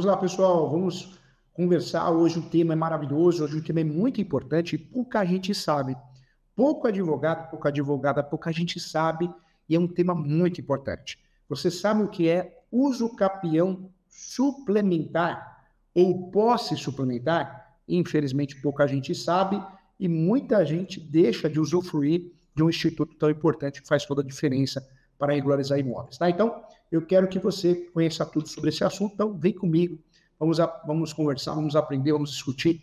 Vamos lá, pessoal, vamos conversar. Hoje o tema é maravilhoso, hoje o tema é muito importante e pouca gente sabe. Pouco advogado, pouca advogada, pouca gente sabe e é um tema muito importante. Você sabe o que é uso capião suplementar ou posse suplementar? Infelizmente, pouca gente sabe e muita gente deixa de usufruir de um instituto tão importante que faz toda a diferença para regularizar imóveis. Tá? Então, eu quero que você conheça tudo sobre esse assunto, então vem comigo, vamos, a, vamos conversar, vamos aprender, vamos discutir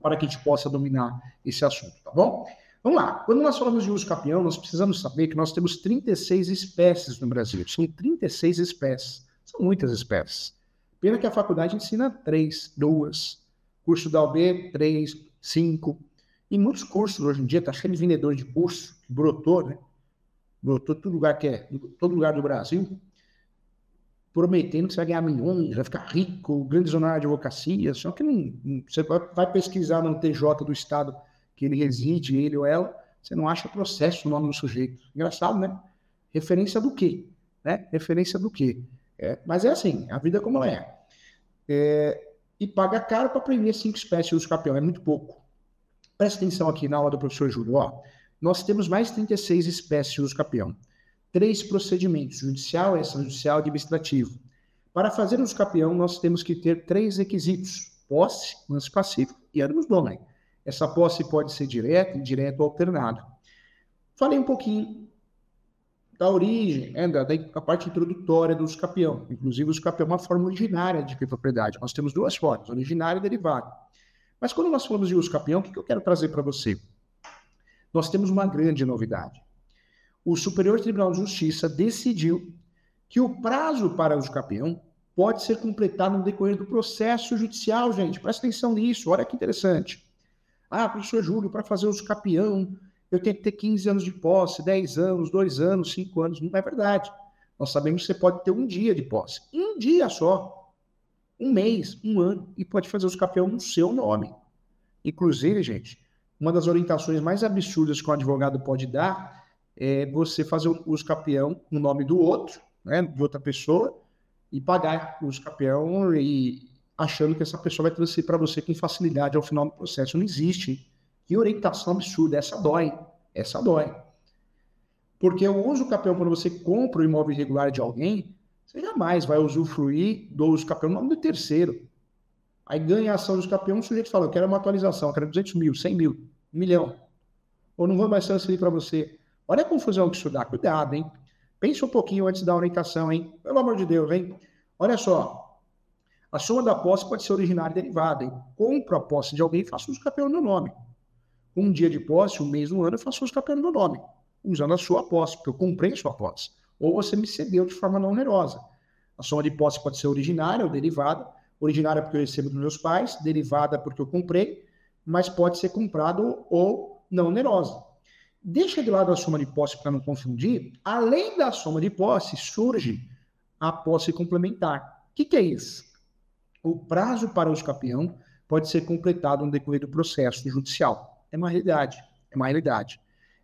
para que a gente possa dominar esse assunto, tá bom? Vamos lá, quando nós falamos de uso capião, nós precisamos saber que nós temos 36 espécies no Brasil, são 36 espécies, são muitas espécies. Pena que a faculdade ensina três, duas, curso da UB, três, cinco, e muitos cursos hoje em dia, está cheio de vendedores de curso, que brotou, né? Brotou todo lugar que é, todo lugar do Brasil, prometendo que você vai ganhar milhões, vai ficar rico, grande honorário de advocacia, só que não, você vai pesquisar no TJ do estado que ele reside, ele ou ela, você não acha processo no nome do sujeito. Engraçado, né? Referência do quê? Né? Referência do quê? É, mas é assim, a vida é como ela é. é e paga caro para aprender cinco espécies de campeão, é muito pouco. Presta atenção aqui na aula do professor Júlio. Ó, nós temos mais de 36 espécies uso capião. Três procedimentos, judicial, extrajudicial e administrativo. Para fazer uso capião, nós temos que ter três requisitos. Posse, lance passivo e ânimos dona. Essa posse pode ser direta, indireta ou alternada. Falei um pouquinho da origem, né, da, da, parte introdutória do uso. Inclusive, o uso é uma forma originária de propriedade. Nós temos duas formas, originária e derivada. Mas quando nós falamos de uso o que eu quero trazer para você? Nós temos uma grande novidade. O Superior Tribunal de Justiça decidiu que o prazo para uso capião pode ser completado no decorrer do processo judicial, gente. Presta atenção nisso, olha que interessante. Ah, professor Júlio, para fazer uso capião, eu tenho que ter 15 anos de posse, 10 anos, 2 anos, 5 anos. Não é verdade. Nós sabemos que você pode ter um dia de posse. Um dia só um mês, um ano, e pode fazer os capião no seu nome. Inclusive, gente, uma das orientações mais absurdas que um advogado pode dar é você fazer o capião no nome do outro, né, de outra pessoa, e pagar os capião e achando que essa pessoa vai transferir para você com facilidade ao final do processo. Não existe. Que orientação absurda. Essa dói. Essa dói. Porque o uso capião, quando você compra o imóvel irregular de alguém, você jamais vai usufruir do uso campeão no nome do terceiro. Aí ganha a ação dos campeões, o sujeito fala, eu quero uma atualização, eu quero 200 mil, 100 mil, 1 milhão. Ou não vou mais transferir para você. Olha a confusão que isso dá. Cuidado, hein? Pensa um pouquinho antes da orientação, hein? Pelo amor de Deus, hein? Olha só. A soma da posse pode ser originária e derivada, hein? Compro a posse de alguém faço uso campeão no meu nome. Um dia de posse, um mês, um ano, eu faço uso campeão no meu nome. Usando a sua posse, porque eu comprei a sua posse ou você me cedeu de forma não onerosa. A soma de posse pode ser originária ou derivada. Originária porque eu recebo dos meus pais, derivada porque eu comprei, mas pode ser comprado ou não onerosa. Deixa de lado a soma de posse para não confundir. Além da soma de posse, surge a posse complementar. O que, que é isso? O prazo para o escapião pode ser completado no decorrer do processo judicial. É uma realidade. É uma realidade.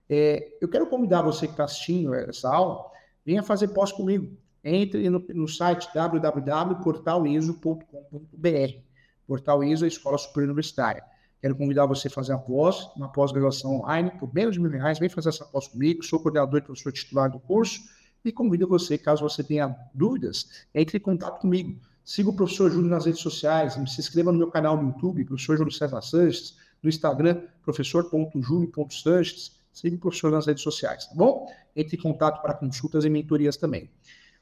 É, eu quero convidar você que está assistindo essa aula venha fazer pós comigo. Entre no, no site www.portaliso.com.br. Portal ISO é a Escola Superior Universitária. Quero convidar você a fazer a pós, uma pós-graduação online, por menos de mil reais. Vem fazer essa pós comigo. Sou coordenador e professor titular do curso. E convido você, caso você tenha dúvidas, entre em contato comigo. Siga o professor Júlio nas redes sociais. Se inscreva no meu canal no YouTube, professor Júlio César Sanches. No Instagram, professor.julio.sanches siga o professor nas redes sociais, tá bom? Entre em contato para consultas e mentorias também.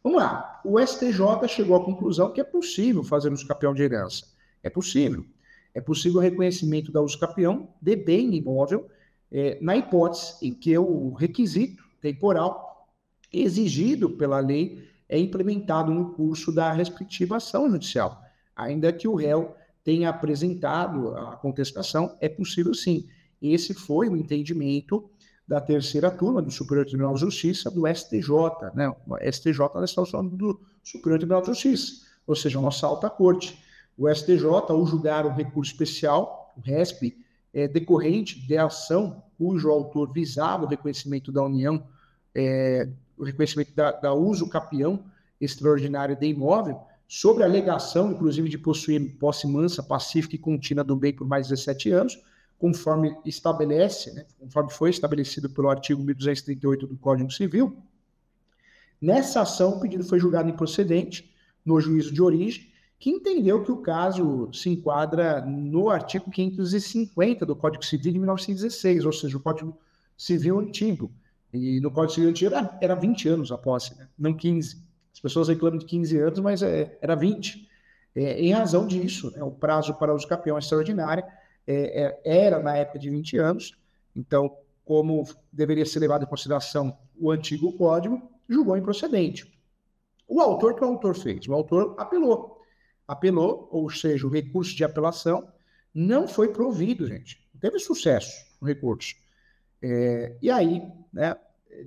Vamos lá. O STJ chegou à conclusão que é possível fazer uso capião de herança. É possível. É possível o reconhecimento da uso capião de bem imóvel é, na hipótese em que o requisito temporal exigido pela lei é implementado no curso da respectiva ação judicial. Ainda que o réu tenha apresentado a contestação, é possível sim. Esse foi o entendimento da terceira turma do Superior Tribunal de Justiça, do STJ. Né? O STJ, estamos falando do Superior Tribunal de Justiça, ou seja, a nossa alta corte. O STJ, ao julgar o recurso especial, o RESP, é, decorrente de ação cujo autor visava o reconhecimento da União, é, o reconhecimento da, da uso capião extraordinário de imóvel, sobre a alegação, inclusive, de possuir posse mansa, pacífica e contínua do bem por mais de 17 anos, conforme estabelece, né, conforme foi estabelecido pelo artigo 1238 do Código Civil. Nessa ação, o pedido foi julgado improcedente no juízo de origem, que entendeu que o caso se enquadra no artigo 550 do Código Civil de 1916, ou seja, o Código Civil antigo. E no Código Civil antigo era, era 20 anos a posse, né? não 15. As pessoas reclamam de 15 anos, mas é, era 20. É, em razão disso, né, o prazo para uso campeão extraordinária é, é, era na época de 20 anos. Então, como deveria ser levado em consideração o antigo código, julgou improcedente. O autor, que o autor fez? O autor apelou apelou, ou seja, o recurso de apelação não foi provido, gente. Não teve sucesso o recurso. É, e aí, né,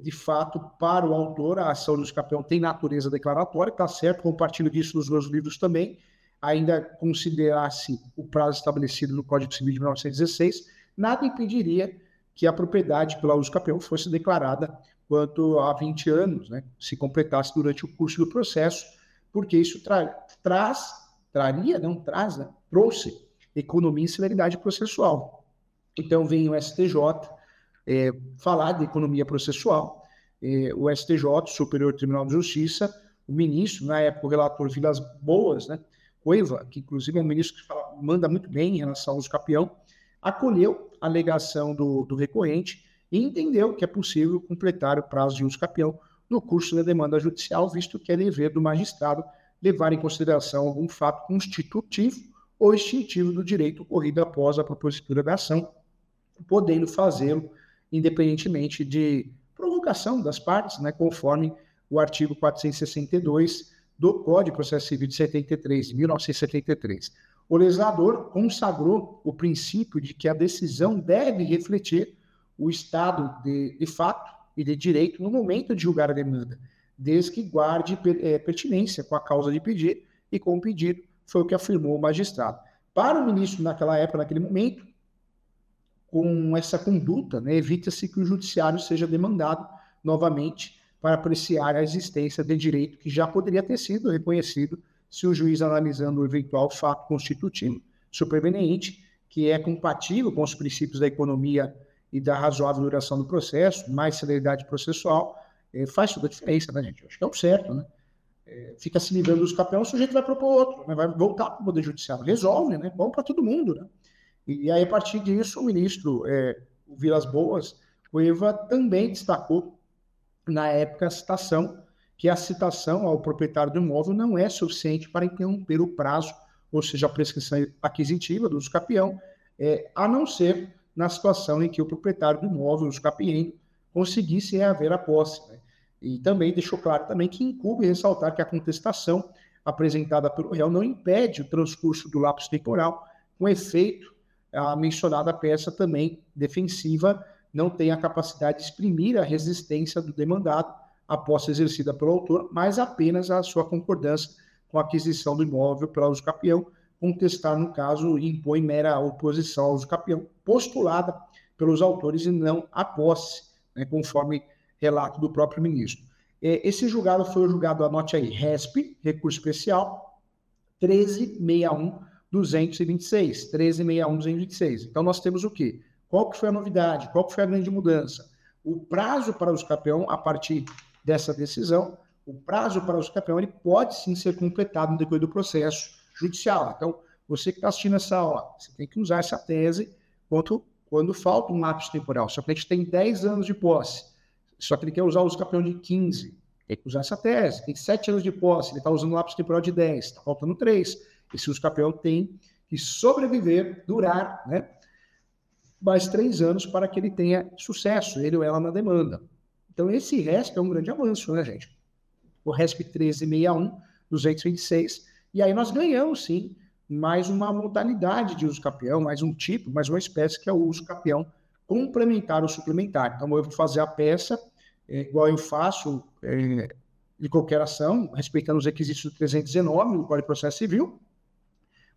de fato, para o autor, a ação do escapeão tem natureza declaratória, está certo, compartilho disso nos meus livros também, ainda considerasse o prazo estabelecido no Código Civil de 1916, nada impediria que a propriedade pela uso capião fosse declarada quanto a 20 anos, né, se completasse durante o curso do processo, porque isso tra traz traria, não traz, né? trouxe economia e celeridade processual. Então vem o STJ é, falar de economia processual, é, o STJ, Superior Tribunal de Justiça, o ministro, na época o relator Vilas Boas, né, Coiva, que inclusive é um ministro que fala, manda muito bem em relação ao uso capião, acolheu a alegação do, do recorrente e entendeu que é possível completar o prazo de uso capião no curso da demanda judicial, visto que é dever do magistrado levar em consideração algum fato constitutivo ou extintivo do direito ocorrido após a propositura da ação, podendo fazê-lo independentemente de provocação das partes, né, conforme o artigo 462 do Código de Processo Civil de 73, de 1973. O legislador consagrou o princípio de que a decisão deve refletir o estado de, de fato e de direito no momento de julgar a demanda, desde que guarde é, pertinência com a causa de pedir e com o pedido, foi o que afirmou o magistrado. Para o ministro, naquela época, naquele momento, com essa conduta, né, evita-se que o judiciário seja demandado novamente para apreciar a existência de direito que já poderia ter sido reconhecido se o juiz analisando o eventual fato constitutivo superveniente, que é compatível com os princípios da economia e da razoável duração do processo, mais celeridade processual, é, faz toda a diferença, né, gente? Acho que é o certo, né? É, fica se livrando dos campeões, o sujeito vai propor outro, né? vai voltar para o Poder Judiciário. Resolve, né? Bom para todo mundo, né? E, aí, a partir disso, o ministro é, o Vilas Boas, o EVA também destacou, na época, a citação, que a citação ao proprietário do imóvel não é suficiente para interromper o prazo, ou seja, a prescrição aquisitiva do capião, é, a não ser na situação em que o proprietário do imóvel, o uso capião, conseguisse reaver a posse. Né? E também deixou claro também que incube ressaltar que a contestação apresentada pelo réu não impede o transcurso do lapso temporal, com efeito, a mencionada peça também defensiva não tem a capacidade de exprimir a resistência do demandado posse exercida pelo autor, mas apenas a sua concordância com a aquisição do imóvel pela uso capião, contestar, no caso, impõe mera oposição ao uso capião, postulada pelos autores e não a posse né, conforme relato do próprio ministro. É, esse julgado foi o julgado, anote aí, RESP, recurso especial, 1361-226, 1361-226. Então, nós temos o quê? Qual que foi a novidade? Qual que foi a grande mudança? O prazo para o escapeão, a partir dessa decisão, o prazo para o escapeão, ele pode sim ser completado no decorrer do processo judicial. Então, você que está assistindo essa aula, você tem que usar essa tese quanto quando falta um lápis temporal. Se o cliente tem 10 anos de posse, só que ele quer usar o uso campeão de 15, tem que usar essa tese. Tem 7 anos de posse, ele está usando um lápis temporal de 10, está faltando 3. Esse uso campeão tem que sobreviver, durar, né? Mais 3 anos para que ele tenha sucesso, ele ou ela na demanda. Então, esse RESP é um grande avanço, né, gente? O RESP 1361, 226. E aí nós ganhamos, sim, mais uma modalidade de uso capião, mais um tipo, mais uma espécie que é o uso capião complementar ou suplementar. Então, eu vou fazer a peça é, igual eu faço é, de qualquer ação, respeitando os requisitos do 319 do Código de Processo Civil,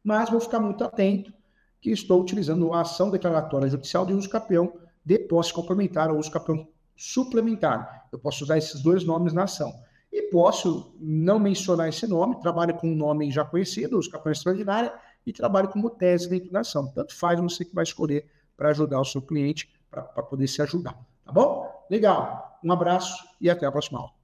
mas vou ficar muito atento que estou utilizando a ação declaratória judicial de uso capião de posse complementar ou uso capião suplementar. Eu posso usar esses dois nomes na ação. E posso não mencionar esse nome, trabalho com um nome já conhecido, os capões extraordinária, e trabalho como tese dentro da ação. Tanto faz você que vai escolher para ajudar o seu cliente, para poder se ajudar. Tá bom? Legal. Um abraço e até a próxima aula.